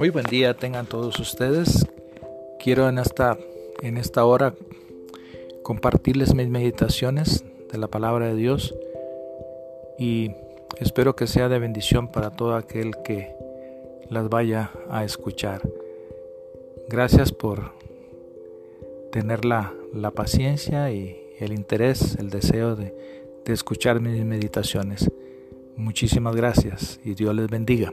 Muy buen día tengan todos ustedes. Quiero en esta, en esta hora compartirles mis meditaciones de la palabra de Dios y espero que sea de bendición para todo aquel que las vaya a escuchar. Gracias por tener la, la paciencia y el interés, el deseo de, de escuchar mis meditaciones. Muchísimas gracias y Dios les bendiga.